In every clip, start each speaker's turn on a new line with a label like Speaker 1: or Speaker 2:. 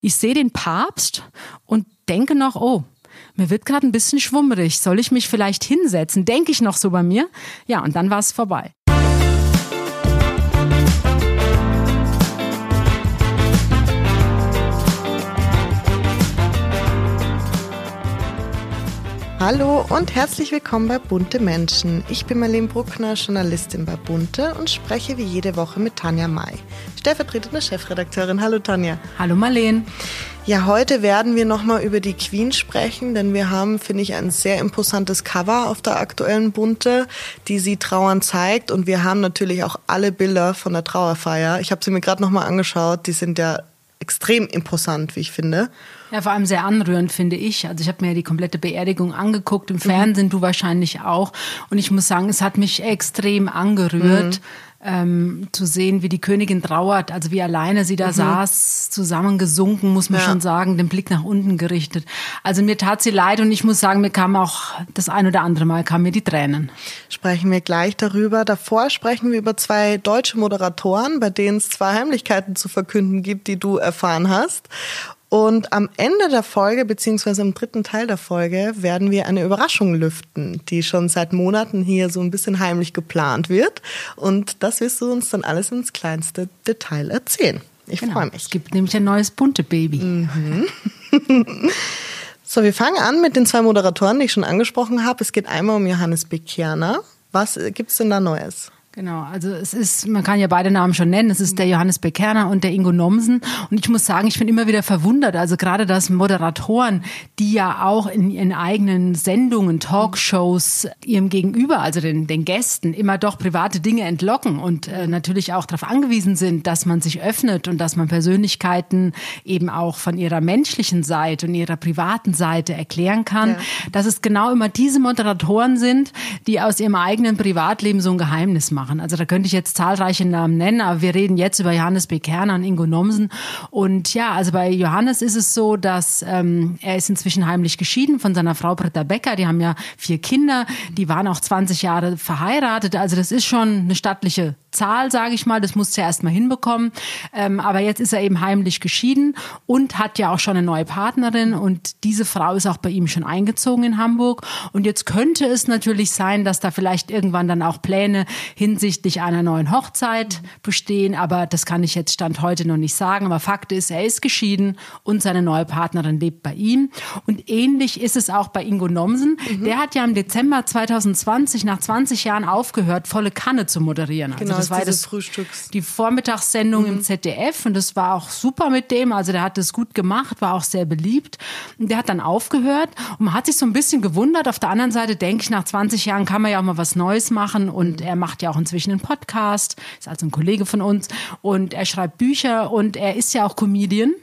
Speaker 1: Ich sehe den Papst und denke noch, oh, mir wird gerade ein bisschen schwummerig. Soll ich mich vielleicht hinsetzen? Denke ich noch so bei mir? Ja, und dann war es vorbei.
Speaker 2: Hallo und herzlich willkommen bei Bunte Menschen. Ich bin Marlene Bruckner, Journalistin bei Bunte und spreche wie jede Woche mit Tanja May, stellvertretende Chefredakteurin. Hallo Tanja.
Speaker 1: Hallo Marlene.
Speaker 2: Ja, heute werden wir nochmal über die Queen sprechen, denn wir haben, finde ich, ein sehr imposantes Cover auf der aktuellen Bunte, die sie trauern zeigt. Und wir haben natürlich auch alle Bilder von der Trauerfeier. Ich habe sie mir gerade nochmal angeschaut. Die sind ja extrem imposant, wie ich finde.
Speaker 1: Ja, vor allem sehr anrührend, finde ich. Also ich habe mir die komplette Beerdigung angeguckt, im Fernsehen, mhm. du wahrscheinlich auch. Und ich muss sagen, es hat mich extrem angerührt. Mhm. Ähm, zu sehen, wie die Königin trauert, also wie alleine sie da mhm. saß, zusammengesunken, muss man ja. schon sagen, den Blick nach unten gerichtet. Also mir tat sie leid und ich muss sagen, mir kam auch das ein oder andere Mal kamen mir die Tränen.
Speaker 2: Sprechen wir gleich darüber. Davor sprechen wir über zwei deutsche Moderatoren, bei denen es zwei Heimlichkeiten zu verkünden gibt, die du erfahren hast. Und am Ende der Folge, beziehungsweise im dritten Teil der Folge, werden wir eine Überraschung lüften, die schon seit Monaten hier so ein bisschen heimlich geplant wird. Und das wirst du uns dann alles ins kleinste Detail erzählen. Ich genau. freue mich.
Speaker 1: Es gibt nämlich ein neues bunte Baby. Mhm.
Speaker 2: so, wir fangen an mit den zwei Moderatoren, die ich schon angesprochen habe. Es geht einmal um Johannes Bekerner. Was gibt's denn da Neues?
Speaker 1: Genau, also es ist, man kann ja beide Namen schon nennen, es ist der Johannes Bekerner und der Ingo Nomsen. Und ich muss sagen, ich bin immer wieder verwundert, also gerade dass Moderatoren, die ja auch in ihren eigenen Sendungen, Talkshows ihrem Gegenüber, also den, den Gästen, immer doch private Dinge entlocken und äh, natürlich auch darauf angewiesen sind, dass man sich öffnet und dass man Persönlichkeiten eben auch von ihrer menschlichen Seite und ihrer privaten Seite erklären kann, ja. dass es genau immer diese Moderatoren sind, die aus ihrem eigenen Privatleben so ein Geheimnis machen machen. Also da könnte ich jetzt zahlreiche Namen nennen, aber wir reden jetzt über Johannes B. Kerner und Ingo Nomsen. Und ja, also bei Johannes ist es so, dass ähm, er ist inzwischen heimlich geschieden von seiner Frau Britta Becker. Die haben ja vier Kinder, die waren auch 20 Jahre verheiratet. Also das ist schon eine stattliche Zahl, sage ich mal. Das musste er erst mal hinbekommen. Ähm, aber jetzt ist er eben heimlich geschieden und hat ja auch schon eine neue Partnerin. Und diese Frau ist auch bei ihm schon eingezogen in Hamburg. Und jetzt könnte es natürlich sein, dass da vielleicht irgendwann dann auch Pläne hinsichtlich einer neuen Hochzeit bestehen. Aber das kann ich jetzt Stand heute noch nicht sagen. Aber Fakt ist, er ist geschieden und seine neue Partnerin lebt bei ihm. Und ähnlich ist es auch bei Ingo Nomsen. Mhm. Der hat ja im Dezember 2020 nach 20 Jahren aufgehört, volle Kanne zu moderieren. Also
Speaker 2: genau,
Speaker 1: das
Speaker 2: war das Frühstücks.
Speaker 1: die Vormittagssendung mhm. im ZDF und das war auch super mit dem. Also der hat das gut gemacht, war auch sehr beliebt. Und der hat dann aufgehört und man hat sich so ein bisschen gewundert. Auf der anderen Seite denke ich, nach 20 Jahren kann man ja auch mal was Neues machen und mhm. er macht ja auch inzwischen einen Podcast, ist also ein Kollege von uns und er schreibt Bücher und er ist ja auch Comedian.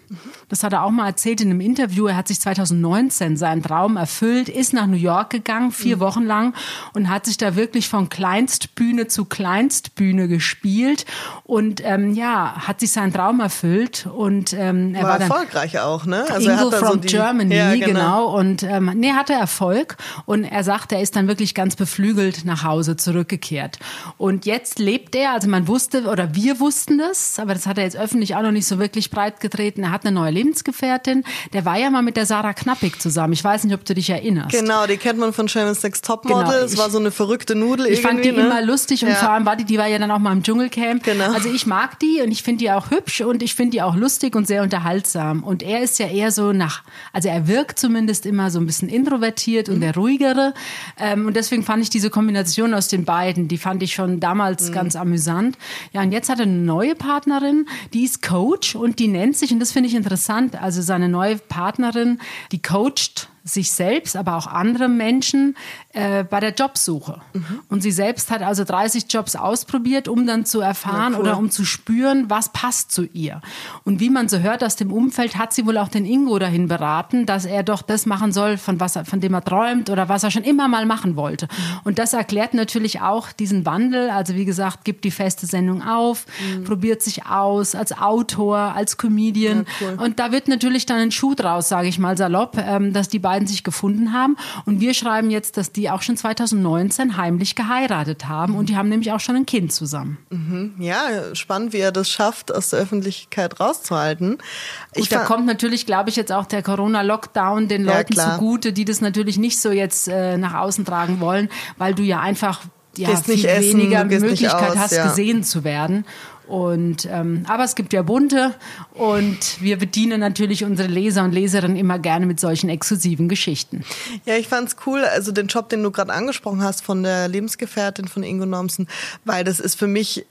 Speaker 1: Das hat er auch mal erzählt in einem Interview. Er hat sich 2019 seinen Traum erfüllt, ist nach New York gegangen, vier mhm. Wochen lang und hat sich da wirklich von Kleinstbühne zu Kleinstbühne gespielt und ähm, ja, hat sich seinen Traum erfüllt und ähm,
Speaker 2: er war, war erfolgreich auch, ne?
Speaker 1: Also Ingo from so die, Germany, ja, genau. genau. Und ähm, nee, hatte Erfolg und er sagt, er ist dann wirklich ganz beflügelt nach Hause zurückgekehrt. Und jetzt lebt er, also man wusste oder wir wussten das, aber das hat er jetzt öffentlich auch noch nicht so wirklich breit getreten. Er hat eine neue Lebensgefährtin. Der war ja mal mit der Sarah Knappig zusammen. Ich weiß nicht, ob du dich erinnerst.
Speaker 2: Genau, die kennt man von Sharon Sex Topmodel. Genau, es war so eine verrückte Nudel.
Speaker 1: Ich fand die
Speaker 2: ne?
Speaker 1: immer lustig und ja. vor allem war die, die war ja dann auch mal im Dschungelcamp.
Speaker 2: Genau.
Speaker 1: Also ich mag die und ich finde die auch hübsch und ich finde die auch lustig und sehr unterhaltsam. Und er ist ja eher so nach, also er wirkt zumindest immer so ein bisschen introvertiert mhm. und der ruhigere. Ähm, und deswegen fand ich diese Kombination aus den beiden, die fand ich schon damals mhm. ganz amüsant. Ja, und jetzt hat er eine neue Partnerin, die ist Coach und die nennt sich, und das finde ich interessant, also seine neue Partnerin, die coacht sich selbst, aber auch andere Menschen äh, bei der Jobsuche. Mhm. Und sie selbst hat also 30 Jobs ausprobiert, um dann zu erfahren ja, cool. oder um zu spüren, was passt zu ihr. Und wie man so hört aus dem Umfeld, hat sie wohl auch den Ingo dahin beraten, dass er doch das machen soll, von, was er, von dem er träumt oder was er schon immer mal machen wollte. Mhm. Und das erklärt natürlich auch diesen Wandel. Also wie gesagt, gibt die feste Sendung auf, mhm. probiert sich aus als Autor, als Comedian. Ja, cool. Und da wird natürlich dann ein Schuh draus, sage ich mal salopp, ähm, dass die beiden beiden sich gefunden haben. Und wir schreiben jetzt, dass die auch schon 2019 heimlich geheiratet haben und die haben nämlich auch schon ein Kind zusammen.
Speaker 2: Mhm. Ja, spannend, wie er das schafft, aus der Öffentlichkeit rauszuhalten.
Speaker 1: Ich da kommt natürlich, glaube ich, jetzt auch der Corona-Lockdown den Leuten
Speaker 2: klar.
Speaker 1: zugute, die das natürlich nicht so jetzt äh, nach außen tragen wollen, weil du ja einfach ja,
Speaker 2: Gehst
Speaker 1: viel
Speaker 2: nicht essen,
Speaker 1: weniger Möglichkeit
Speaker 2: aus,
Speaker 1: hast,
Speaker 2: ja.
Speaker 1: gesehen zu werden. Und ähm, aber es gibt ja bunte und wir bedienen natürlich unsere Leser und Leserinnen immer gerne mit solchen exklusiven Geschichten.
Speaker 2: Ja, ich fand's cool, also den Job, den du gerade angesprochen hast von der Lebensgefährtin von Ingo Nomsen, weil das ist für mich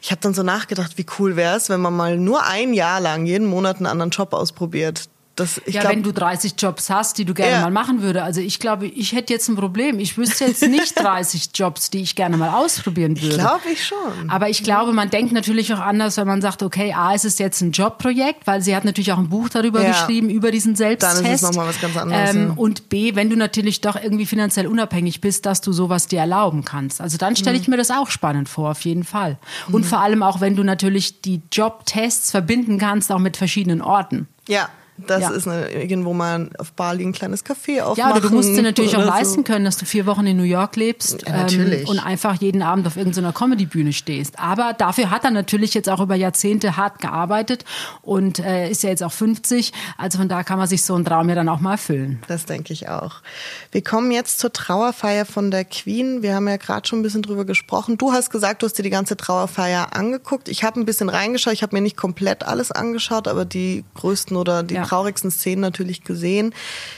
Speaker 2: ich habe dann so nachgedacht, wie cool wäre es, wenn man mal nur ein Jahr lang jeden Monat einen anderen Job ausprobiert. Das,
Speaker 1: ja,
Speaker 2: glaub,
Speaker 1: wenn du 30 Jobs hast, die du gerne
Speaker 2: Ja.
Speaker 1: mal machen würde. Also ich glaube, ich hätte jetzt ein Problem. Ich wüsste jetzt nicht 30 Jobs, die ich gerne mal ausprobieren würde.
Speaker 2: glaube ich schon.
Speaker 1: Aber ich glaube, man denkt natürlich auch anders, wenn man sagt, okay, A, es ist jetzt ein Jobprojekt, weil sie hat natürlich auch ein Buch darüber
Speaker 2: Ja.
Speaker 1: geschrieben, über diesen Selbsttest.
Speaker 2: Dann ist es noch mal was ganz anderes,
Speaker 1: Ähm,
Speaker 2: ja.
Speaker 1: Und B, wenn du natürlich doch irgendwie finanziell unabhängig bist, dass du sowas dir erlauben kannst. Also dann stelle
Speaker 2: Mhm.
Speaker 1: ich mir das auch spannend vor, auf jeden Fall. Und vor allem auch, wenn du natürlich die Jobtests verbinden kannst, auch mit verschiedenen Orten.
Speaker 2: Ja, das
Speaker 1: Ja.
Speaker 2: ist eine, irgendwo mal auf Bali ein kleines Café aufmachen.
Speaker 1: Ja, oder du musst dir natürlich auch
Speaker 2: so.
Speaker 1: leisten können, dass du vier Wochen in New York lebst
Speaker 2: Ja,
Speaker 1: ähm, und einfach jeden Abend auf irgendeiner Comedy-Bühne stehst. Aber dafür hat er natürlich jetzt auch über Jahrzehnte hart gearbeitet und äh, ist ja jetzt auch 50. Also von da kann man sich so einen Traum ja dann auch mal erfüllen.
Speaker 2: Das denke ich auch. Wir kommen jetzt zur Trauerfeier von der Queen. Wir haben ja gerade schon ein bisschen drüber gesprochen. Du hast gesagt, du hast dir die ganze Trauerfeier angeguckt. Ich habe ein bisschen reingeschaut. Ich habe mir nicht komplett alles angeschaut, aber die größten oder die
Speaker 1: Ja.
Speaker 2: Traurigsten Szenen natürlich gesehen.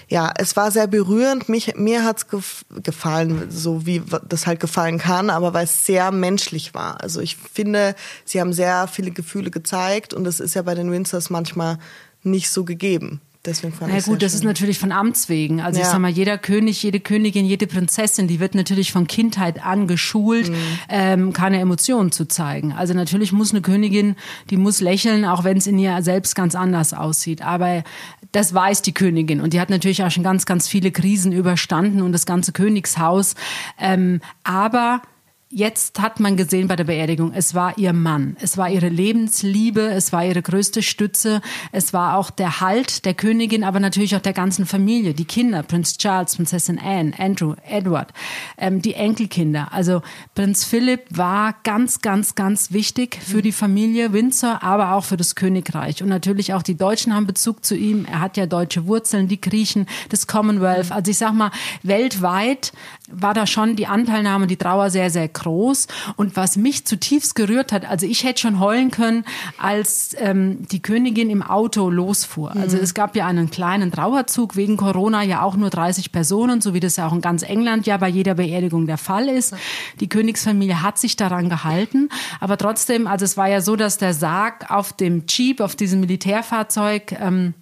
Speaker 2: Ja, es war sehr berührend. Mich, mir hat's gef gefallen, so wie das halt gefallen kann, aber weil es sehr menschlich war. Also ich finde, sie haben sehr viele Gefühle gezeigt und das ist ja bei den Windsors manchmal nicht so gegeben. Deswegen fand
Speaker 1: Na
Speaker 2: ich
Speaker 1: gut, das ist natürlich von Amts wegen. Also ich
Speaker 2: Ja.
Speaker 1: sag mal, jeder König, jede Königin, jede Prinzessin, die wird natürlich von Kindheit an geschult,
Speaker 2: Mhm.
Speaker 1: ähm, keine Emotionen zu zeigen. Also natürlich muss eine Königin, die muss lächeln, auch wenn es in ihr selbst ganz anders aussieht. Aber das weiß die Königin und die hat natürlich auch schon ganz, ganz viele Krisen überstanden und das ganze Königshaus. Ähm, aber Jetzt hat man gesehen bei der Beerdigung, es war ihr Mann, es war ihre Lebensliebe, es war ihre größte Stütze, es war auch der Halt der Königin, aber natürlich auch der ganzen Familie, die Kinder, Prinz Charles, Prinzessin Anne, Andrew, Edward, ähm, die Enkelkinder. Also Prinz Philipp war ganz, ganz, ganz wichtig für die Familie Windsor, aber auch für das Königreich. Und natürlich auch die Deutschen haben Bezug zu ihm. Er hat ja deutsche Wurzeln, die Griechen, das Commonwealth. Also ich sag mal, weltweit war da schon die Anteilnahme die Trauer sehr, sehr groß. Und was mich zutiefst gerührt hat, also ich hätte schon heulen können, als ähm, die Königin im Auto losfuhr. Also es gab ja einen kleinen Trauerzug wegen Corona, ja auch nur 30 Personen, so wie das ja auch in ganz England ja bei jeder Beerdigung der Fall ist. Die Königsfamilie hat sich daran gehalten, aber trotzdem, also es war ja so, dass der Sarg auf dem Jeep, auf diesem Militärfahrzeug ähm,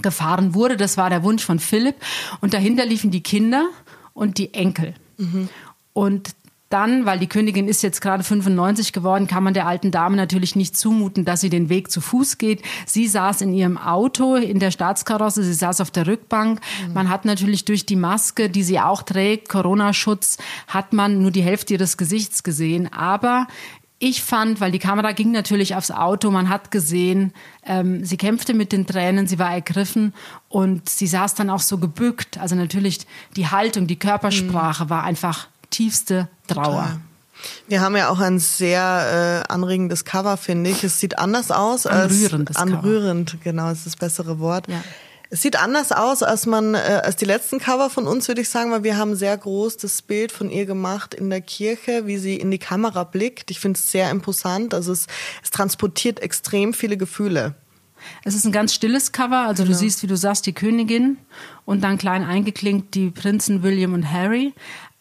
Speaker 1: gefahren wurde. Das war der Wunsch von Philipp. Und dahinter liefen die Kinder und die Enkel. Und dann, weil die Königin ist jetzt gerade 95 geworden, kann man der alten Dame natürlich nicht zumuten, dass sie den Weg zu Fuß geht. Sie saß in ihrem Auto, in der Staatskarosse, sie saß auf der Rückbank. Man hat natürlich durch die Maske, die sie auch trägt, Corona-Schutz, hat man nur die Hälfte ihres Gesichts gesehen. Aber ich fand, weil die Kamera ging natürlich aufs Auto, man hat gesehen, ähm, sie kämpfte mit den Tränen, sie war ergriffen und sie saß dann auch so gebückt. Also natürlich die Haltung, die Körpersprache war einfach tiefste Trauer.
Speaker 2: Wir haben ja auch ein sehr äh, anregendes Cover, finde ich. Es sieht anders aus
Speaker 1: Anrührendes
Speaker 2: als
Speaker 1: Cover.
Speaker 2: anrührend, genau, ist das bessere Wort.
Speaker 1: Ja.
Speaker 2: Es sieht anders aus als man äh, als die letzten Cover von uns, würde ich sagen, weil wir haben sehr groß das Bild von ihr gemacht in der Kirche, wie sie in die Kamera blickt. Ich finde es sehr imposant. Also es, es transportiert extrem viele Gefühle.
Speaker 1: Es ist ein ganz stilles Cover, also du siehst, wie du sagst, die Königin und dann klein eingeklinkt die Prinzen William und Harry.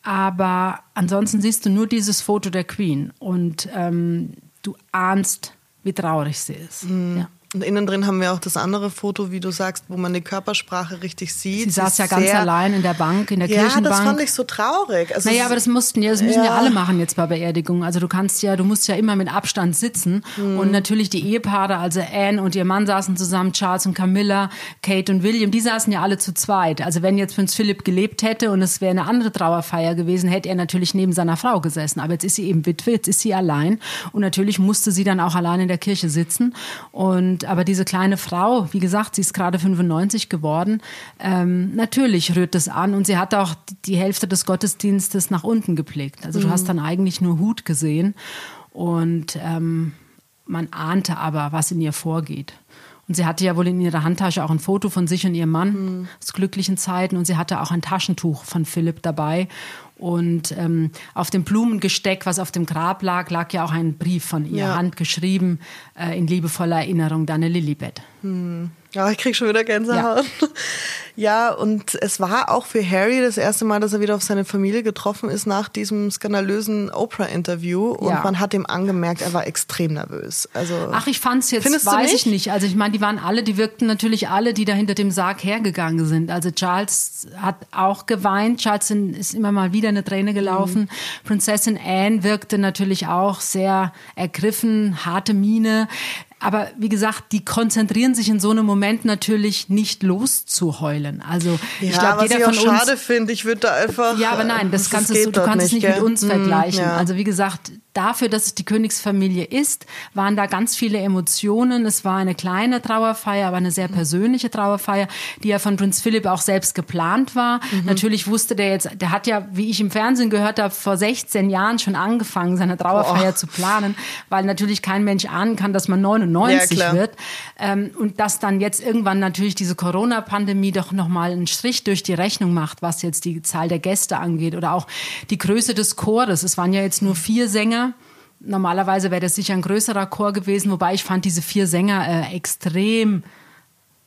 Speaker 1: Aber ansonsten siehst du nur dieses Foto der Queen und ähm, du ahnst, wie traurig sie ist. Ja.
Speaker 2: Und innen drin haben wir auch das andere Foto, wie du sagst, wo man die Körpersprache richtig sieht.
Speaker 1: Sie saß ja ganz allein in der Bank, in der
Speaker 2: Ja,
Speaker 1: Kirchenbank.
Speaker 2: das fand ich so traurig. Also
Speaker 1: Naja, aber das mussten ja, das müssen ja.
Speaker 2: Ja.
Speaker 1: alle machen jetzt bei Beerdigungen. Also du kannst ja, du musst ja immer mit Abstand sitzen.
Speaker 2: Mhm.
Speaker 1: Und natürlich die Ehepaare, also Anne und ihr Mann saßen zusammen, Charles und Camilla, Kate und William, die saßen ja alle zu zweit. Also wenn jetzt Prinz Philipp gelebt hätte und es wäre eine andere Trauerfeier gewesen, hätte er natürlich neben seiner Frau gesessen. Aber jetzt ist sie eben Witwe, jetzt ist sie allein. Und natürlich musste sie dann auch allein in der Kirche sitzen. Und Und aber diese kleine Frau, wie gesagt, sie ist gerade 95 geworden, ähm, natürlich rührt das an und sie hat auch die Hälfte des Gottesdienstes nach unten geblickt. Also mhm. du hast dann eigentlich nur Hut gesehen und ähm, man ahnte aber, was in ihr vorgeht. Und sie hatte ja wohl in ihrer Handtasche auch ein Foto von sich und ihrem Mann mhm. aus glücklichen Zeiten. Und sie hatte auch ein Taschentuch von Philipp dabei. Und ähm, auf dem Blumengesteck, was auf dem Grab lag, lag ja auch ein Brief von ihr, ja. handgeschrieben, äh, in liebevoller Erinnerung, deine Lilibet.
Speaker 2: Mhm. Ja, ich krieg schon wieder Gänsehaut. Ja. ja, und es war auch für Harry das erste Mal, dass er wieder auf seine Familie getroffen ist nach diesem skandalösen Oprah-Interview. Und ja. man hat ihm angemerkt, er war extrem nervös. Also
Speaker 1: Ach, ich fand's jetzt, weiß nicht? ich nicht. Also ich meine, die waren alle, die wirkten natürlich alle, die da hinter dem Sarg hergegangen sind. Also Charles hat auch geweint. Charles ist immer mal wieder eine Träne gelaufen. Mhm. Prinzessin Anne wirkte natürlich auch sehr ergriffen, harte Miene. Aber wie gesagt, die konzentrieren sich in so einem Moment natürlich nicht loszuheulen. Also
Speaker 2: ja, ich glaube, jeder ich von auch uns. Schade finde, ich würde da einfach.
Speaker 1: Ja, aber nein, das, das kannst du, du kannst es nicht gell? mit uns hm, vergleichen. Ja. Also wie gesagt, dafür, dass es die Königsfamilie ist, waren da ganz viele Emotionen. Es war eine kleine Trauerfeier, aber eine sehr persönliche Trauerfeier, die ja von Prinz Philipp auch selbst geplant war. Mhm. Natürlich wusste der jetzt, der hat ja, wie ich im Fernsehen gehört habe, vor 16 Jahren schon angefangen, seine Trauerfeier oh. zu planen, weil natürlich kein Mensch ahnen kann, dass man 99 ja, wird. Ähm, und dass dann jetzt irgendwann natürlich diese Corona-Pandemie doch nochmal einen Strich durch die Rechnung macht, was jetzt die Zahl der Gäste angeht oder auch die Größe des Chores. Es waren ja jetzt nur vier Sänger Normalerweise wäre das sicher ein größerer Chor gewesen, wobei ich fand diese vier Sänger äh, extrem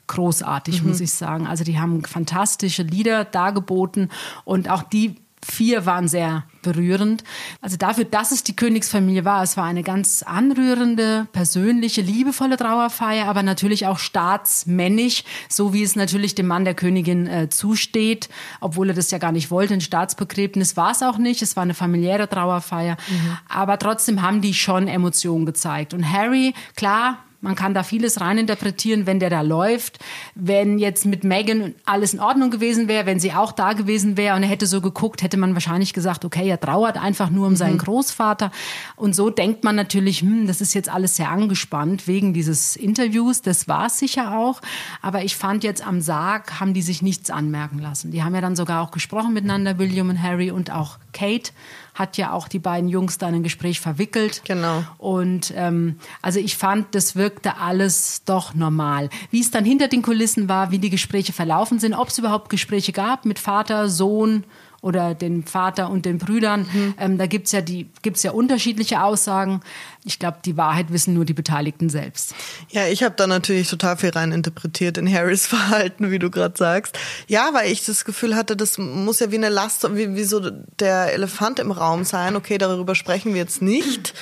Speaker 1: großartig, mhm. muss ich sagen. Also die haben fantastische Lieder dargeboten und auch die vier waren sehr berührend. Also dafür, dass es die Königsfamilie war, es war eine ganz anrührende, persönliche, liebevolle Trauerfeier, aber natürlich auch staatsmännisch, so wie es natürlich dem Mann der Königin äh, zusteht, obwohl er das ja gar nicht wollte. Ein Staatsbegräbnis war es auch nicht, es war eine familiäre Trauerfeier, mhm. aber trotzdem haben die schon Emotionen gezeigt. Und Harry, klar, man kann da vieles reininterpretieren, wenn der da läuft. Wenn jetzt mit Megan alles in Ordnung gewesen wäre, wenn sie auch da gewesen wäre und er hätte so geguckt, hätte man wahrscheinlich gesagt, okay, er trauert einfach nur um mhm. seinen Großvater. Und so denkt man natürlich, hm, das ist jetzt alles sehr angespannt wegen dieses Interviews. Das war es sicher auch. Aber ich fand jetzt am Sarg haben die sich nichts anmerken lassen. Die haben ja dann sogar auch gesprochen miteinander, William und Harry und auch Kate hat ja auch die beiden Jungs da in ein Gespräch verwickelt.
Speaker 2: Genau.
Speaker 1: Und ähm, also ich fand, das wirkte alles doch normal. Wie es dann hinter den Kulissen war, wie die Gespräche verlaufen sind, ob es überhaupt Gespräche gab mit Vater, Sohn, oder den Vater und den Brüdern. Mhm. Ähm, da gibt's ja die gibt's ja unterschiedliche Aussagen. Ich glaube, die Wahrheit wissen nur die Beteiligten selbst.
Speaker 2: Ja, ich habe da natürlich total viel rein interpretiert in Harrys Verhalten, wie du gerade sagst. Ja, weil ich das Gefühl hatte, das muss ja wie eine Last, wie, wie so der Elefant im Raum sein. Okay, darüber sprechen wir jetzt nicht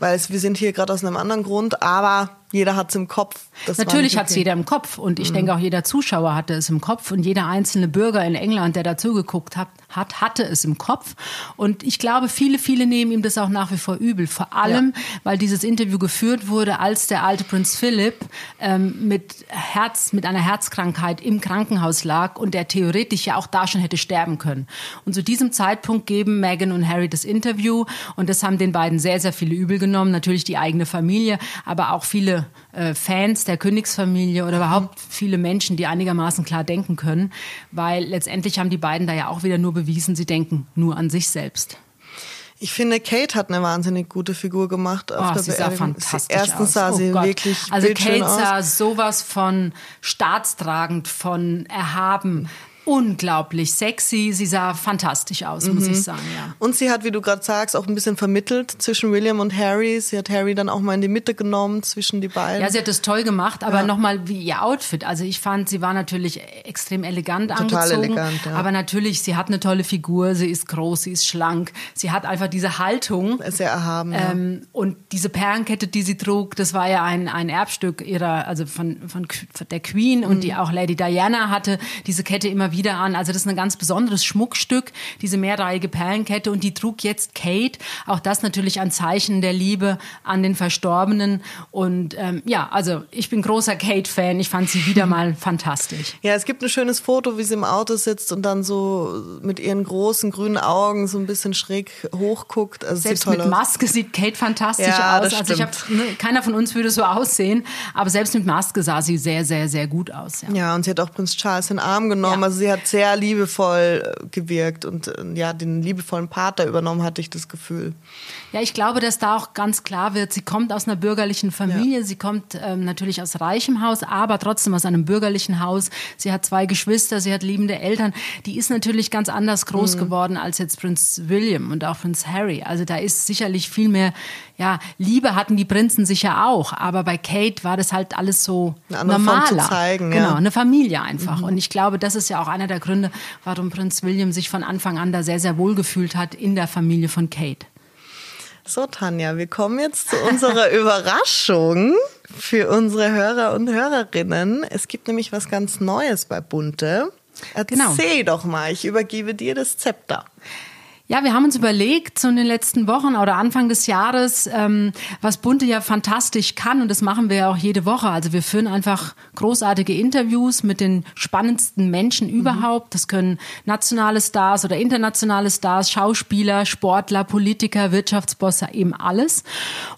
Speaker 2: weil es, wir sind hier gerade aus einem anderen Grund, aber jeder hat es im Kopf.
Speaker 1: Das Natürlich hat es jeder im Kopf und ich mhm. denke auch jeder Zuschauer hatte es im Kopf und jeder einzelne Bürger in England, der dazugeguckt hat, hat, hatte es im Kopf. Und ich glaube, viele, viele nehmen ihm das auch nach wie vor übel. Vor allem, ja. weil dieses Interview geführt wurde, als der alte Prinz Philipp ähm, mit Herz, mit einer Herzkrankheit im Krankenhaus lag und der theoretisch ja auch da schon hätte sterben können. Und zu diesem Zeitpunkt geben Meghan und Harry das Interview und das haben den beiden sehr, sehr viele übel genommen. Natürlich die eigene Familie, aber auch viele äh, Fans der Königsfamilie oder überhaupt viele Menschen, die einigermaßen klar denken können, weil letztendlich haben die beiden da ja auch wieder nur bewiesen, sie denken nur an sich selbst.
Speaker 2: Ich finde, Kate hat eine wahnsinnig gute Figur gemacht
Speaker 1: auf oh, der sie sah fantastisch
Speaker 2: Erstens
Speaker 1: aus.
Speaker 2: sah
Speaker 1: oh
Speaker 2: sie
Speaker 1: Gott.
Speaker 2: wirklich
Speaker 1: Also Kate sah sowas von staatstragend, von erhaben, unglaublich sexy. Sie sah fantastisch aus, mhm. muss ich sagen, ja.
Speaker 2: Und sie hat, wie du gerade sagst, auch ein bisschen vermittelt zwischen William und Harry. Sie hat Harry dann auch mal in die Mitte genommen zwischen die beiden.
Speaker 1: Ja, sie hat das toll gemacht, aber ja. nochmal wie ihr Outfit. Also ich fand, sie war natürlich extrem elegant Total angezogen. Elegant, ja. Aber natürlich, sie hat eine tolle Figur, sie ist groß, sie ist schlank. Sie hat einfach diese Haltung.
Speaker 2: Sehr erhaben.
Speaker 1: Ähm, ja. Und diese Perlenkette, die sie trug, das war ja ein, ein Erbstück ihrer, also von, von, der Queen mhm. und die auch Lady Diana hatte diese Kette immer immer wieder an. Also das ist ein ganz besonderes Schmuckstück, diese mehrreihige Perlenkette und die trug jetzt Kate. Auch das natürlich ein Zeichen der Liebe an den Verstorbenen. Und ähm, ja, also ich bin großer Kate-Fan. Ich fand sie wieder mal fantastisch.
Speaker 2: Ja, es gibt ein schönes Foto, wie sie im Auto sitzt und dann so mit ihren großen grünen Augen so ein bisschen schräg hochguckt. Also
Speaker 1: selbst mit Maske sieht Kate fantastisch ja, aus. also ich hab, ne, keiner von uns würde so aussehen, aber selbst mit Maske sah sie sehr, sehr, sehr gut aus.
Speaker 2: Ja, ja und sie hat auch Prinz Charles in den Arm genommen. Ja. Also sie hat sehr liebevoll äh, gewirkt und äh, ja, den liebevollen Pater übernommen, hatte ich das Gefühl.
Speaker 1: Ja, ich glaube, dass da auch ganz klar wird, sie kommt aus einer bürgerlichen Familie, ja. sie kommt ähm, natürlich aus reichem Haus, aber trotzdem aus einem bürgerlichen Haus. Sie hat zwei Geschwister, sie hat liebende Eltern. Die ist natürlich ganz anders groß mhm. geworden als jetzt Prinz William und auch Prinz Harry. Also da ist sicherlich viel mehr, ja, Liebe hatten die Prinzen sicher auch, aber bei Kate war das halt alles so normaler.
Speaker 2: Zeigen,
Speaker 1: genau, eine Familie einfach. Mhm. Und ich glaube, das ist ja auch einer der Gründe, warum Prinz William sich von Anfang an da sehr, sehr wohl gefühlt hat in der Familie von Kate.
Speaker 2: So, Tanja, wir kommen jetzt zu unserer Überraschung für unsere Hörer und Hörerinnen. Es gibt nämlich was ganz Neues bei Bunte. Erzähl genau. doch mal, ich übergebe dir das Zepter.
Speaker 1: Ja, wir haben uns überlegt, so in den letzten Wochen oder Anfang des Jahres, ähm, was Bunte ja fantastisch kann und das machen wir ja auch jede Woche. Also wir führen einfach großartige Interviews mit den spannendsten Menschen mhm. überhaupt. Das können nationale Stars oder internationale Stars, Schauspieler, Sportler, Politiker, Wirtschaftsbosse, eben alles.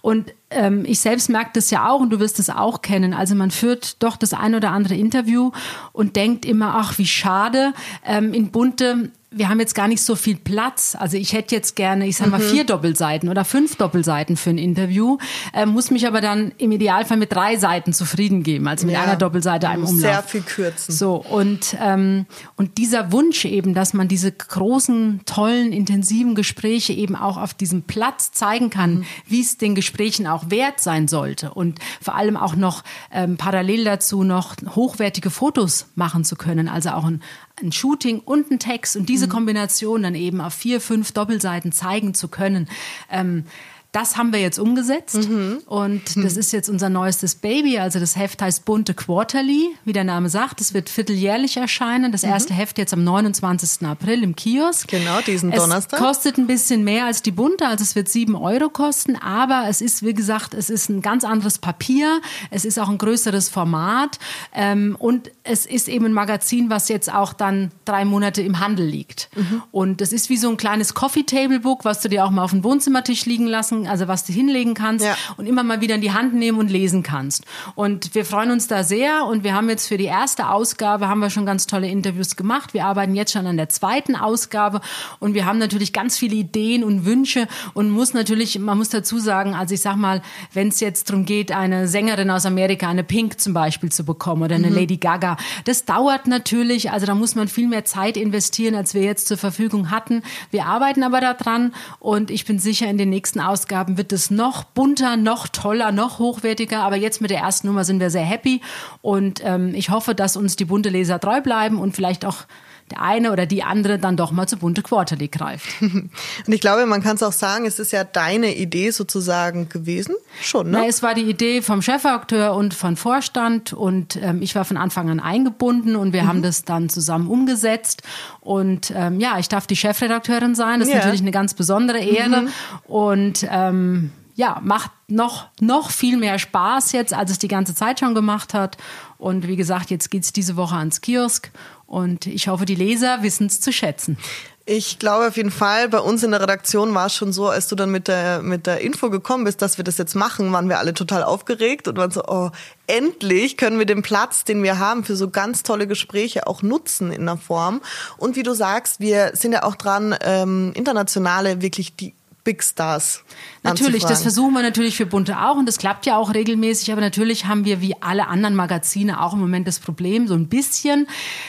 Speaker 1: Und ähm, ich selbst merke das ja auch und du wirst es auch kennen. Also man führt doch das ein oder andere Interview und denkt immer, ach, wie schade. Ähm, in Bunte wir haben jetzt gar nicht so viel Platz. Also ich hätte jetzt gerne, ich sag mal, mhm. vier Doppelseiten oder fünf Doppelseiten für ein Interview, äh, muss mich aber dann im Idealfall mit drei Seiten zufrieden geben, also mit ja, einer Doppelseite, einem Umlauf.
Speaker 2: Sehr viel kürzen.
Speaker 1: So, und, ähm, und dieser Wunsch eben, dass man diese großen, tollen, intensiven Gespräche eben auch auf diesem Platz zeigen kann, mhm. wie es den Gesprächen auch wert sein sollte und vor allem auch noch ähm, parallel dazu noch hochwertige Fotos machen zu können, also auch ein, ein Shooting und ein Text und diese mhm. Kombination dann eben auf vier, fünf Doppelseiten zeigen zu können. Ähm, das haben wir jetzt umgesetzt mhm. und mhm. das ist jetzt unser neuestes Baby. Also das Heft heißt Bunte Quarterly, wie der Name sagt. Es wird vierteljährlich erscheinen. Das erste mhm. Heft jetzt am 29. April im Kiosk.
Speaker 2: Genau, diesen
Speaker 1: es
Speaker 2: Donnerstag.
Speaker 1: Es kostet ein bisschen mehr als die Bunte, also es wird sieben Euro kosten. Aber es ist, wie gesagt, es ist ein ganz anderes Papier. Es ist auch ein größeres Format ähm, und es ist eben ein Magazin, was jetzt auch dann drei Monate im Handel liegt. Mhm. Und es ist wie so ein kleines Coffee Table Book, was du dir auch mal auf dem Wohnzimmertisch liegen lassen also was du hinlegen kannst ja. und immer mal wieder in die Hand nehmen und lesen kannst. Und wir freuen uns da sehr und wir haben jetzt für die erste Ausgabe haben wir schon ganz tolle Interviews gemacht. Wir arbeiten jetzt schon an der zweiten Ausgabe und wir haben natürlich ganz viele Ideen und Wünsche und muss natürlich, man muss dazu sagen, also ich sag mal, wenn es jetzt darum geht, eine Sängerin aus Amerika, eine Pink zum Beispiel zu bekommen oder eine mhm. Lady Gaga, das dauert natürlich, also da muss man viel mehr Zeit investieren, als wir jetzt zur Verfügung hatten. Wir arbeiten aber daran und ich bin sicher, in den nächsten Ausgaben Ausgaben wird es noch bunter, noch toller, noch hochwertiger. Aber jetzt mit der ersten Nummer sind wir sehr happy. Und ähm, ich hoffe, dass uns die bunte Leser treu bleiben und vielleicht auch der eine oder die andere dann doch mal zu bunte Quarterly greift.
Speaker 2: Und ich glaube, man kann es auch sagen, es ist ja deine Idee sozusagen gewesen. Schon, ne?
Speaker 1: Na, es war die Idee vom Chefredakteur und von Vorstand und ähm, ich war von Anfang an eingebunden und wir mhm. haben das dann zusammen umgesetzt. Und ähm, ja, ich darf die Chefredakteurin sein. Das ist ja. natürlich eine ganz besondere Ehre. Mhm. Und ähm, ja, macht noch, noch viel mehr Spaß jetzt, als es die ganze Zeit schon gemacht hat. Und wie gesagt, jetzt geht es diese Woche ans Kiosk und ich hoffe, die Leser wissen es zu schätzen.
Speaker 2: Ich glaube auf jeden Fall, bei uns in der Redaktion war es schon so, als du dann mit der, mit der Info gekommen bist, dass wir das jetzt machen, waren wir alle total aufgeregt und waren so, oh, endlich können wir den Platz, den wir haben für so ganz tolle Gespräche auch nutzen in der Form. Und wie du sagst, wir sind ja auch dran, ähm, internationale, wirklich die Big Stars.
Speaker 1: Natürlich, das versuchen wir natürlich für Bunte auch und das klappt ja auch regelmäßig, aber natürlich haben wir wie alle anderen Magazine auch im Moment das Problem, so ein bisschen.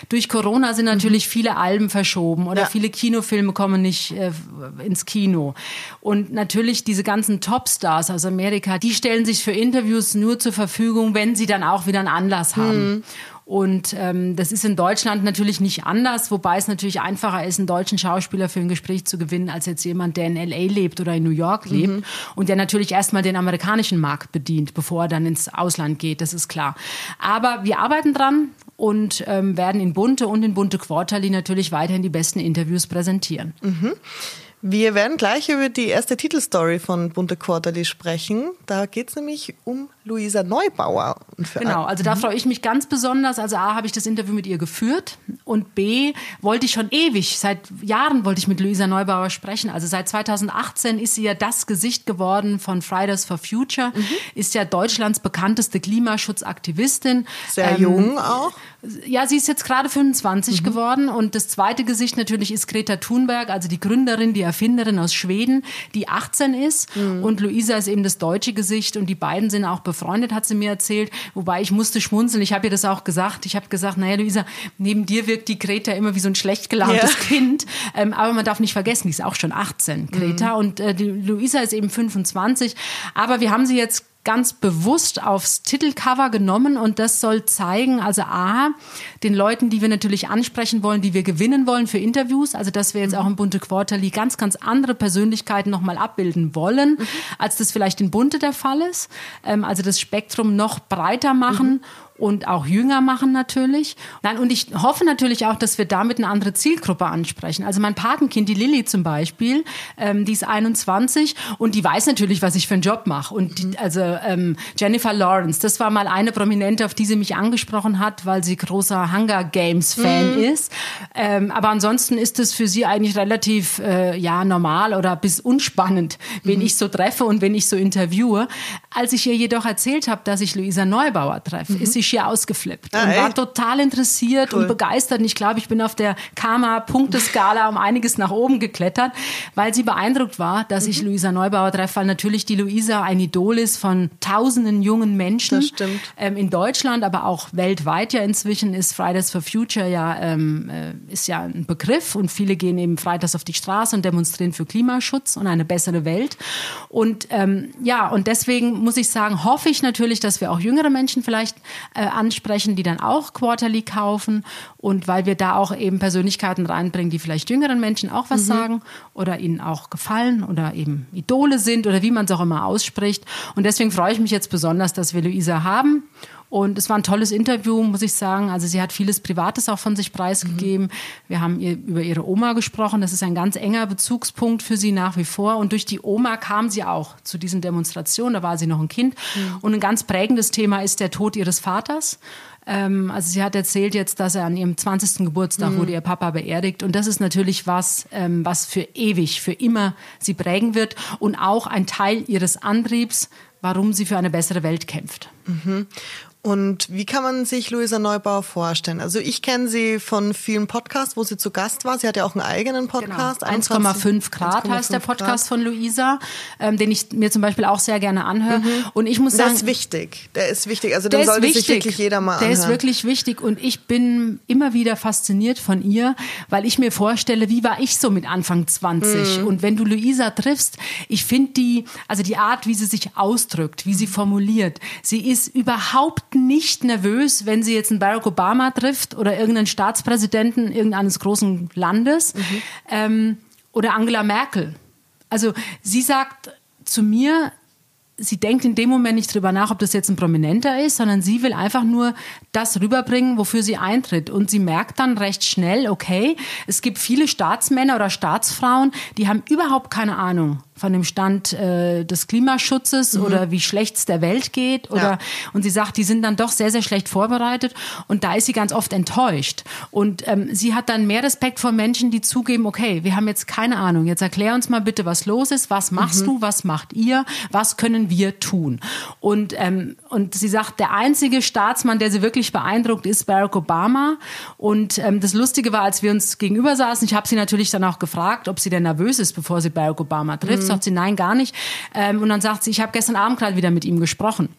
Speaker 1: Durch Corona sind natürlich mhm. viele Alben verschoben oder ja. viele Kinofilme kommen nicht äh, ins Kino. Und natürlich diese ganzen Topstars aus Amerika, die stellen sich für Interviews nur zur Verfügung, wenn sie dann auch wieder einen Anlass haben. Mhm. Und ähm, das ist in Deutschland natürlich nicht anders, wobei es natürlich einfacher ist, einen deutschen Schauspieler für ein Gespräch zu gewinnen, als jetzt jemand, der in LA lebt oder in New York lebt mhm. und der natürlich erstmal den amerikanischen Markt bedient, bevor er dann ins Ausland geht, das ist klar. Aber wir arbeiten dran und ähm, werden in Bunte und in Bunte Quarterly natürlich weiterhin die besten Interviews präsentieren.
Speaker 2: Mhm. Wir werden gleich über die erste Titelstory von Bunte Quarterly sprechen. Da geht es nämlich um Luisa Neubauer.
Speaker 1: genau, also da freue ich mich ganz besonders. Also A, habe ich das Interview mit ihr geführt und B, wollte ich schon ewig, seit Jahren wollte ich mit Luisa Neubauer sprechen. Also seit 2018 ist sie ja das Gesicht geworden von Fridays for Future, mhm. ist ja Deutschlands bekannteste Klimaschutzaktivistin.
Speaker 2: Sehr ähm, jung auch.
Speaker 1: Ja, sie ist jetzt gerade 25 mhm. geworden und das zweite Gesicht natürlich ist Greta Thunberg, also die Gründerin, die Erfinderin aus Schweden, die 18 ist mhm. und Luisa ist eben das deutsche Gesicht und die beiden sind auch befreundet, hat sie mir erzählt, wobei ich musste schmunzeln, ich habe ihr das auch gesagt, ich habe gesagt, naja Luisa, neben dir wirkt die Greta immer wie so ein schlecht gelauntes ja. Kind, ähm, aber man darf nicht vergessen, die ist auch schon 18, Greta. Mhm. und äh, die Luisa ist eben 25, aber wir haben sie jetzt ganz bewusst aufs Titelcover genommen und das soll zeigen, also A, den Leuten, die wir natürlich ansprechen wollen, die wir gewinnen wollen für Interviews, also dass wir jetzt auch im Bunte Quarterly ganz, ganz andere Persönlichkeiten nochmal abbilden wollen, mhm. als das vielleicht in Bunte der Fall ist. Ähm, also das Spektrum noch breiter machen mhm und auch jünger machen natürlich. Nein, und ich hoffe natürlich auch, dass wir damit eine andere Zielgruppe ansprechen. Also mein Patenkind, die Lilly zum Beispiel, ähm, die ist 21 und die weiß natürlich, was ich für einen Job mache. Und die, also ähm, Jennifer Lawrence, das war mal eine Prominente, auf die sie mich angesprochen hat, weil sie großer Hunger Games Fan mhm. ist. Ähm, aber ansonsten ist es für sie eigentlich relativ äh, ja normal oder bis unspannend, wen mhm. ich so treffe und wen ich so interviewe. Als ich ihr jedoch erzählt habe, dass ich Luisa Neubauer treffe, mhm. ist sie schier ausgeflippt ah, und war total interessiert cool. und begeistert. Und ich glaube, ich bin auf der Karma-Punkteskala um einiges nach oben geklettert, weil sie beeindruckt war, dass mhm. ich Luisa Neubauer treffe, weil natürlich die Luisa ein Idol ist von tausenden jungen Menschen ähm, in Deutschland, aber auch weltweit ja inzwischen ist Fridays for Future ja, ähm, äh, ist ja ein Begriff und viele gehen eben freitags auf die Straße und demonstrieren für Klimaschutz und eine bessere Welt. Und ähm, ja, und deswegen muss ich sagen, hoffe ich natürlich, dass wir auch jüngere Menschen vielleicht äh, ansprechen, die dann auch Quarterly kaufen und weil wir da auch eben Persönlichkeiten reinbringen, die vielleicht jüngeren Menschen auch was mhm. sagen oder ihnen auch gefallen oder eben Idole sind oder wie man es auch immer ausspricht. Und deswegen freue ich mich jetzt besonders, dass wir Luisa haben und es war ein tolles Interview, muss ich sagen. Also sie hat vieles Privates auch von sich preisgegeben. Mhm. Wir haben ihr über ihre Oma gesprochen. Das ist ein ganz enger Bezugspunkt für sie nach wie vor. Und durch die Oma kam sie auch zu diesen Demonstrationen. Da war sie noch ein Kind. Mhm. Und ein ganz prägendes Thema ist der Tod ihres Vaters ähm, also sie hat erzählt jetzt, dass er an ihrem 20. Geburtstag mhm. wurde ihr Papa beerdigt. Und das ist natürlich was, ähm, was für ewig, für immer sie prägen wird und auch ein Teil ihres Antriebs, warum sie für eine bessere Welt kämpft.
Speaker 2: Mhm. Und wie kann man sich Luisa Neubauer vorstellen? Also ich kenne sie von vielen Podcasts, wo sie zu Gast war. Sie hat ja auch einen eigenen Podcast.
Speaker 1: Genau. 1,5 Grad 1, heißt der Podcast Grad. von Luisa, ähm, den ich mir zum Beispiel auch sehr gerne anhöre. Mhm. Und ich muss sagen,
Speaker 2: der ist wichtig. Der ist wichtig. Also den sollte wichtig. sich wirklich jeder mal
Speaker 1: anhören. Der ist wirklich wichtig. Und ich bin immer wieder fasziniert von ihr, weil ich mir vorstelle, wie war ich so mit Anfang 20? Mhm. Und wenn du Luisa triffst, ich finde die, also die Art, wie sie sich ausdrückt, wie sie formuliert, sie ist überhaupt nicht nervös, wenn sie jetzt einen Barack Obama trifft oder irgendeinen Staatspräsidenten irgendeines großen Landes mhm. ähm, oder Angela Merkel. Also sie sagt zu mir, sie denkt in dem Moment nicht drüber nach, ob das jetzt ein Prominenter ist, sondern sie will einfach nur das rüberbringen, wofür sie eintritt. Und sie merkt dann recht schnell, okay, es gibt viele Staatsmänner oder Staatsfrauen, die haben überhaupt keine Ahnung von dem Stand äh, des Klimaschutzes mhm. oder wie schlecht es der Welt geht oder ja. und sie sagt, die sind dann doch sehr sehr schlecht vorbereitet und da ist sie ganz oft enttäuscht und ähm, sie hat dann mehr Respekt vor Menschen, die zugeben, okay, wir haben jetzt keine Ahnung, jetzt erklär uns mal bitte, was los ist, was machst mhm. du, was macht ihr, was können wir tun und ähm, und sie sagt, der einzige Staatsmann, der sie wirklich beeindruckt, ist Barack Obama und ähm, das Lustige war, als wir uns gegenüber saßen, ich habe sie natürlich dann auch gefragt, ob sie denn nervös ist, bevor sie Barack Obama trifft. Mhm Sagt sie, nein, gar nicht. Ähm, und dann sagt sie, ich habe gestern Abend gerade wieder mit ihm gesprochen.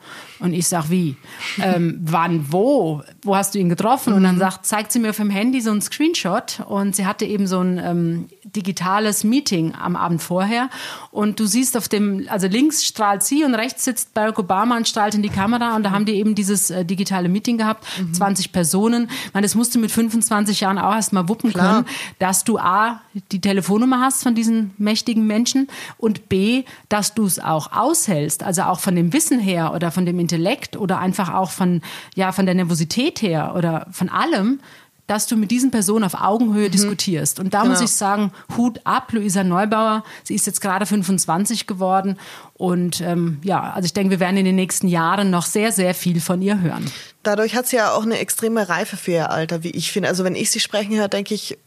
Speaker 1: Und ich sag, wie? Ähm, wann, wo? Wo hast du ihn getroffen? Und dann mhm. sagt, zeigt sie mir auf dem Handy so einen Screenshot und sie hatte eben so ein ähm, digitales Meeting am Abend vorher. Und du siehst auf dem, also links strahlt sie und rechts sitzt Barack Obama und strahlt in die Kamera. Und da haben die eben dieses äh, digitale Meeting gehabt, mhm. 20 Personen. Ich meine, das musst du mit 25 Jahren auch erst mal wuppen Klar. können, dass du A, die Telefonnummer hast von diesen mächtigen Menschen und B, dass du es auch aushältst, also auch von dem Wissen her oder von dem Intellekt oder einfach auch von, ja, von der Nervosität her oder von allem, dass du mit diesen Personen auf Augenhöhe mhm. diskutierst. Und da genau. muss ich sagen, Hut ab, Luisa Neubauer. Sie ist jetzt gerade 25 geworden. Und ähm, ja, also ich denke, wir werden in den nächsten Jahren noch sehr, sehr viel von ihr hören.
Speaker 2: Dadurch hat sie ja auch eine extreme Reife für ihr Alter, wie ich finde. Also wenn ich sie sprechen höre, denke ich,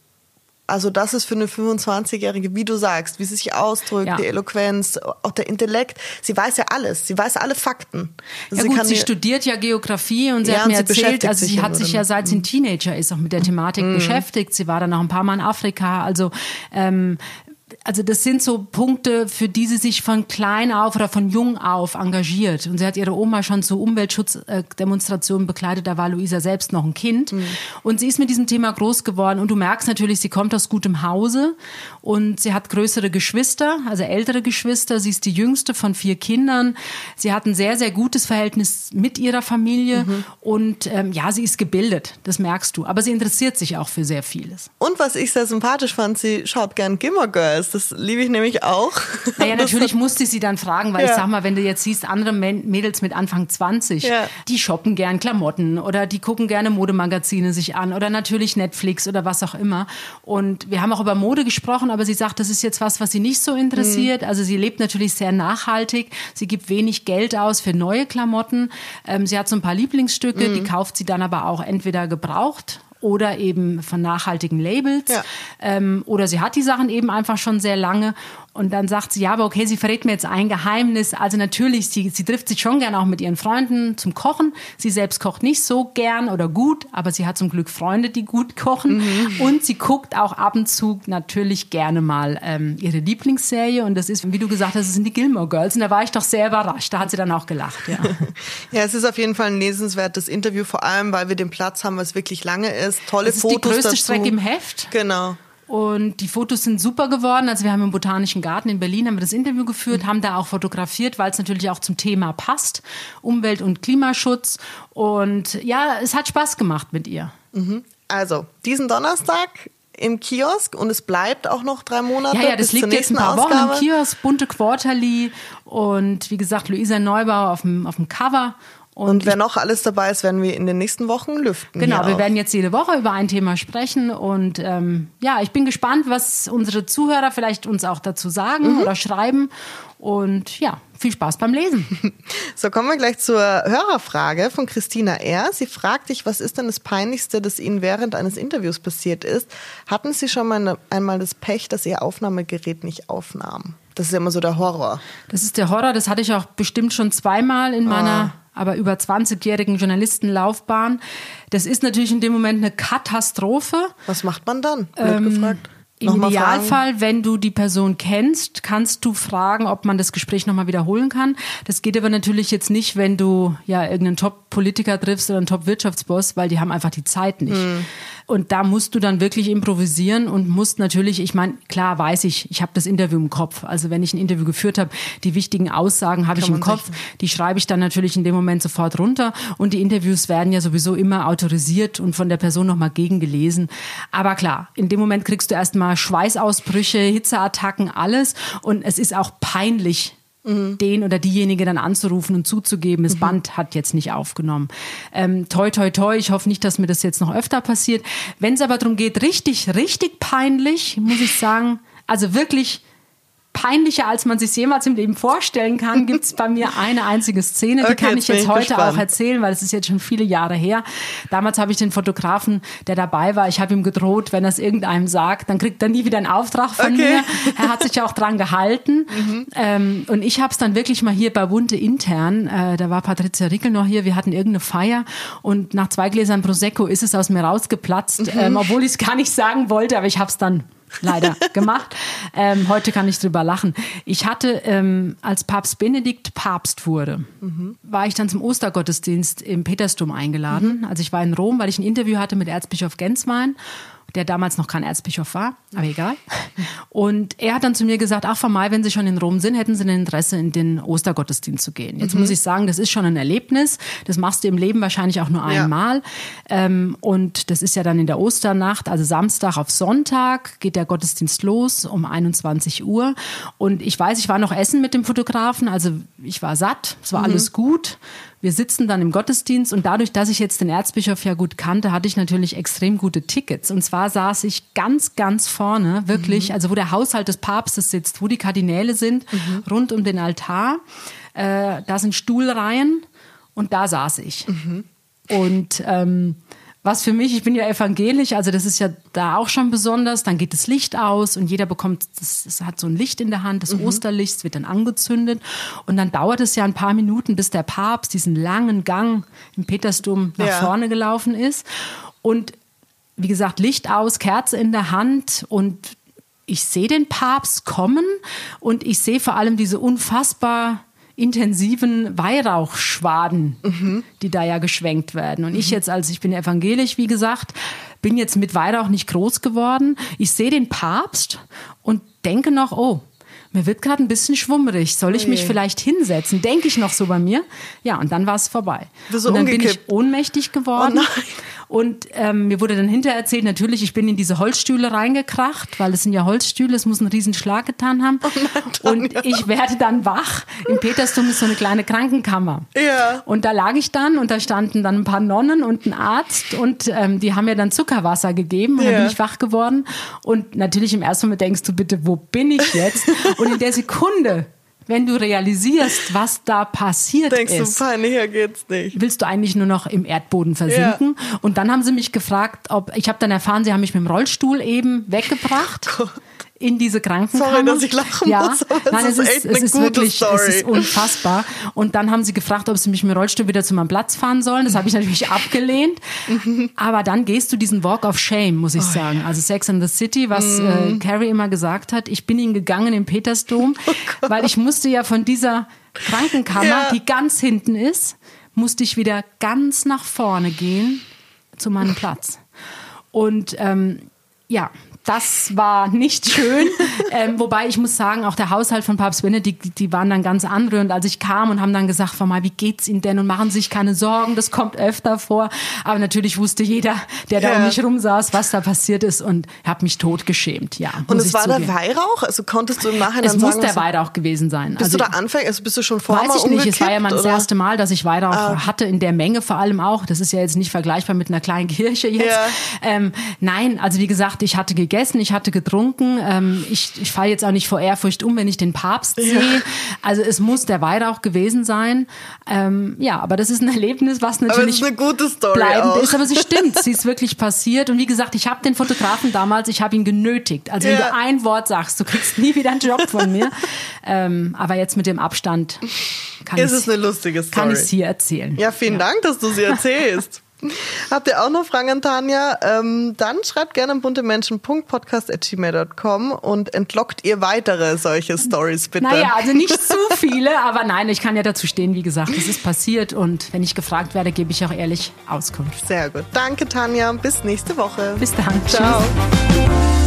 Speaker 2: also das ist für eine 25-Jährige, wie du sagst, wie sie sich ausdrückt, ja. die Eloquenz, auch der Intellekt. Sie weiß ja alles, sie weiß alle Fakten.
Speaker 1: Also ja gut, sie, studiert ja Geografie und sie ja, hat mir erzählt, also sie hat sich ja seit sie ein Teenager ist auch mit der Thematik mhm. beschäftigt. Sie war dann auch ein paar Mal in Afrika. Also ähm, also das sind so Punkte, für die sie sich von klein auf oder von jung auf engagiert. Und sie hat ihre Oma schon zu Umweltschutzdemonstrationen bekleidet, da war Luisa selbst noch ein Kind. Mhm. Und sie ist mit diesem Thema groß geworden. Und du merkst natürlich, sie kommt aus gutem Hause und sie hat größere Geschwister, also ältere Geschwister. Sie ist die jüngste von vier Kindern. Sie hat ein sehr, sehr gutes Verhältnis mit ihrer Familie. Mhm. Und ähm, ja, sie ist gebildet, das merkst du. Aber sie interessiert sich auch für sehr vieles.
Speaker 2: Und was ich sehr sympathisch fand, sie schaut gern Gimmer Girls ist. Das liebe ich nämlich auch.
Speaker 1: Naja, natürlich musste ich sie dann fragen, weil ja. ich sag mal, wenn du jetzt siehst, andere Mädels mit Anfang 20, ja. die shoppen gern Klamotten oder die gucken gerne Modemagazine sich an oder natürlich Netflix oder was auch immer. Und wir haben auch über Mode gesprochen, aber sie sagt, das ist jetzt was, was sie nicht so interessiert. Mhm. Also sie lebt natürlich sehr nachhaltig. Sie gibt wenig Geld aus für neue Klamotten. Ähm, sie hat so ein paar Lieblingsstücke, mhm. die kauft sie dann aber auch entweder gebraucht oder eben von nachhaltigen Labels. Ja. Ähm, oder sie hat die Sachen eben einfach schon sehr lange und dann sagt sie, ja, aber okay, sie verrät mir jetzt ein Geheimnis. Also natürlich, sie, sie trifft sich schon gern auch mit ihren Freunden zum Kochen. Sie selbst kocht nicht so gern oder gut, aber sie hat zum Glück Freunde, die gut kochen. Mhm. Und sie guckt auch ab und zu natürlich gerne mal ähm, ihre Lieblingsserie. Und das ist, wie du gesagt hast, das sind die Gilmore Girls. Und da war ich doch sehr überrascht. Da hat sie dann auch gelacht, ja.
Speaker 2: ja, es ist auf jeden Fall ein lesenswertes Interview, vor allem, weil wir den Platz haben, was wirklich lange ist. Tolle das ist Fotos
Speaker 1: die größte
Speaker 2: dazu.
Speaker 1: Strecke im Heft.
Speaker 2: Genau.
Speaker 1: Und die Fotos sind super geworden. Also wir haben im Botanischen Garten in Berlin haben wir das Interview geführt, haben da auch fotografiert, weil es natürlich auch zum Thema passt, Umwelt- und Klimaschutz. Und ja, es hat Spaß gemacht mit ihr.
Speaker 2: Mhm. Also diesen Donnerstag im Kiosk und es bleibt auch noch drei Monate.
Speaker 1: Ja, ja, das liegt jetzt ein paar Ausgabe. Wochen im Kiosk, bunte Quarterly und wie gesagt, Luisa Neubauer auf dem, auf dem Cover.
Speaker 2: Und, und wer noch alles dabei ist, werden wir in den nächsten Wochen lüften.
Speaker 1: Genau, wir auch. werden jetzt jede Woche über ein Thema sprechen. Und ähm, ja, ich bin gespannt, was unsere Zuhörer vielleicht uns auch dazu sagen mhm. oder schreiben. Und ja, viel Spaß beim Lesen.
Speaker 2: So, kommen wir gleich zur Hörerfrage von Christina R. Sie fragt dich, was ist denn das Peinlichste, das Ihnen während eines Interviews passiert ist? Hatten Sie schon mal einmal das Pech, dass Ihr Aufnahmegerät nicht aufnahm? Das ist ja immer so der Horror.
Speaker 1: Das ist der Horror, das hatte ich auch bestimmt schon zweimal in meiner oh aber über 20-jährigen Journalistenlaufbahn. Das ist natürlich in dem Moment eine Katastrophe.
Speaker 2: Was macht man dann? ähm, gefragt.
Speaker 1: Im Idealfall, wenn du die Person kennst, kannst du fragen, ob man das Gespräch nochmal wiederholen kann. Das geht aber natürlich jetzt nicht, wenn du ja irgendeinen Top-Politiker triffst oder einen Top-Wirtschaftsboss, weil die haben einfach die Zeit nicht. Hm. Und da musst du dann wirklich improvisieren und musst natürlich, ich meine, klar weiß ich, ich habe das Interview im Kopf. Also wenn ich ein Interview geführt habe, die wichtigen Aussagen habe ich im Kopf, die schreibe ich dann natürlich in dem Moment sofort runter. Und die Interviews werden ja sowieso immer autorisiert und von der Person nochmal gegengelesen. Aber klar, in dem Moment kriegst du erstmal Schweißausbrüche, Hitzeattacken, alles. Und es ist auch peinlich, mhm. den oder diejenige dann anzurufen und zuzugeben, das mhm. Band hat jetzt nicht aufgenommen. Ähm, toi, toi, toi, ich hoffe nicht, dass mir das jetzt noch öfter passiert. Wenn es aber darum geht, richtig, richtig peinlich, muss ich sagen, also wirklich peinlicher, als man sich jemals im Leben vorstellen kann, gibt es bei mir eine einzige Szene, die okay, kann ich jetzt, ich heute gespannt. auch erzählen, weil es ist jetzt schon viele Jahre her. Damals habe ich den Fotografen, der dabei war, ich habe ihm gedroht, wenn er es irgendeinem sagt, dann kriegt er nie wieder einen Auftrag von okay. mir. Er hat sich auch dran gehalten. Mhm. Ähm, und ich habe es dann wirklich mal hier bei Bunte intern, äh, da war Patricia Rickel noch hier, wir hatten irgendeine Feier und nach zwei Gläsern Prosecco ist es aus mir rausgeplatzt, mhm. ähm, obwohl ich es gar nicht sagen wollte, aber ich habe es dann leider gemacht. Ähm, heute kann ich drüber lachen. Ich hatte, ähm, als Papst Benedikt Papst wurde, mhm. war ich dann zum Ostergottesdienst im Petersdom eingeladen. Mhm. Also ich war in Rom, weil ich ein Interview hatte mit Erzbischof Genswein. Der damals noch kein Erzbischof war, aber egal. Und er hat dann zu mir gesagt, ach May, wenn Sie schon in Rom sind, hätten Sie ein Interesse, in den Ostergottesdienst zu gehen. Jetzt mhm. muss ich sagen, das ist schon ein Erlebnis. Das machst du im Leben wahrscheinlich auch nur einmal. Ja. Ähm, und das ist ja dann in der Osternacht, also Samstag auf Sonntag geht der Gottesdienst los um 21 Uhr. Und ich weiß, ich war noch essen mit dem Fotografen, also ich war satt, es war mhm. alles gut. Wir sitzen dann im Gottesdienst und dadurch, dass ich jetzt den Erzbischof ja gut kannte, hatte ich natürlich extrem gute Tickets. Und zwar saß ich ganz, ganz vorne, wirklich, mhm. also wo der Haushalt des Papstes sitzt, wo die Kardinäle sind, mhm. rund um den Altar. Äh, da sind Stuhlreihen und da saß ich. Mhm. Und ähm, was für mich, ich bin ja evangelisch, also das ist ja da auch schon besonders. Dann geht das Licht aus und jeder bekommt, das, das hat so ein Licht in der Hand, das mhm. Osterlicht, wird dann angezündet. Und dann dauert es ja ein paar Minuten, bis der Papst diesen langen Gang im Petersdom nach ja. vorne gelaufen ist. Und wie gesagt, Licht aus, Kerze in der Hand und ich sehe den Papst kommen und ich sehe vor allem diese unfassbar intensiven Weihrauchschwaden, mhm. die da ja geschwenkt werden. Und mhm. ich jetzt, als ich bin evangelisch, wie gesagt, bin jetzt mit Weihrauch nicht groß geworden. Ich sehe den Papst und denke noch, oh, mir wird gerade ein bisschen schwummerig. Soll ich mich vielleicht hinsetzen? Denke ich noch so bei mir. Ja, und dann war es vorbei.
Speaker 2: So
Speaker 1: und dann
Speaker 2: umgekippt.
Speaker 1: bin ich ohnmächtig geworden.
Speaker 2: Oh
Speaker 1: und ähm, mir wurde dann hinterher erzählt, natürlich, ich bin in diese Holzstühle reingekracht, weil es sind ja Holzstühle, es muss einen riesen Schlag getan haben. Oh und ich werde dann wach. Im Petersdom ist so eine kleine Krankenkammer.
Speaker 2: Ja.
Speaker 1: Und da lag ich dann und da standen dann ein paar Nonnen und ein Arzt und ähm, die haben mir dann Zuckerwasser gegeben und ja. dann bin ich wach geworden. Und natürlich im ersten Moment denkst du bitte, wo bin ich jetzt? Und in der Sekunde wenn du realisierst, was da passiert
Speaker 2: Denkst ist.
Speaker 1: Denkst
Speaker 2: du, peinlicher geht's nicht.
Speaker 1: Willst du eigentlich nur noch im Erdboden versinken? Ja. Und dann haben sie mich gefragt, ob, ich habe dann erfahren, sie haben mich mit dem Rollstuhl eben weggebracht. Oh in diese Krankenkammer.
Speaker 2: Sorry, dass ich lachen
Speaker 1: ja.
Speaker 2: muss,
Speaker 1: Nein,
Speaker 2: es
Speaker 1: ist, echt es ist wirklich, Story. es ist unfassbar. Und dann haben sie gefragt, ob sie mich mit dem Rollstuhl wieder zu meinem Platz fahren sollen. Das habe ich natürlich abgelehnt. aber dann gehst du diesen Walk of Shame, muss ich oh, sagen. Also Sex and the City, was mm. äh, Carrie immer gesagt hat. Ich bin ihn gegangen im Petersdom, oh weil ich musste ja von dieser Krankenkammer, ja. die ganz hinten ist, musste ich wieder ganz nach vorne gehen zu meinem Platz. Und ähm, ja, das war nicht schön. ähm, wobei ich muss sagen, auch der Haushalt von Papst Benedikt, die waren dann ganz andere. Und als ich kam und haben dann gesagt, Frau Mal, wie geht's Ihnen denn? Und machen Sie sich keine Sorgen, das kommt öfter vor. Aber natürlich wusste jeder, der da ja. um mich rum saß, was da passiert ist und habe mich totgeschämt. Ja.
Speaker 2: Und es war zugeben. der Weihrauch? Also konntest du im Nachhinein
Speaker 1: es
Speaker 2: sagen?
Speaker 1: Es muss der Weihrauch gewesen sein.
Speaker 2: Bist also, du da Anfänger? Also bist du schon vorher
Speaker 1: Weiß ich nicht. Es war ja mein
Speaker 2: oder?
Speaker 1: das erste Mal, dass ich Weihrauch ah. hatte in der Menge vor allem auch. Das ist ja jetzt nicht vergleichbar mit einer kleinen Kirche jetzt. Ja. Ähm, nein, also wie gesagt, ich hatte gegessen, ich hatte getrunken. Ähm, ich ich falle jetzt auch nicht vor Ehrfurcht um, wenn ich den Papst sehe. Ja. Also es muss der Weihrauch gewesen sein. Ähm, ja, aber das ist ein Erlebnis, was natürlich
Speaker 2: aber eine gute Story
Speaker 1: bleibend
Speaker 2: auch.
Speaker 1: ist. Aber sie stimmt, sie ist wirklich passiert. Und wie gesagt, ich habe den Fotografen damals, ich habe ihn genötigt. Also ja. wenn du ein Wort sagst, du kriegst nie wieder einen Job von mir. ähm, aber jetzt mit dem Abstand kann
Speaker 2: ist es eine lustige
Speaker 1: Story. Kann ich es hier erzählen.
Speaker 2: Ja, vielen ja. Dank, dass du sie erzählst. Habt ihr auch noch Fragen an Tanja? Ähm, dann schreibt gerne buntemenschen.podcast.gmail.com und entlockt ihr weitere solche Stories bitte.
Speaker 1: Naja, also nicht zu viele, aber nein, ich kann ja dazu stehen, wie gesagt, es ist passiert und wenn ich gefragt werde, gebe ich auch ehrlich Auskunft.
Speaker 2: Sehr gut. Danke, Tanja. Bis nächste Woche.
Speaker 1: Bis dann.
Speaker 2: Ciao. Tschüss.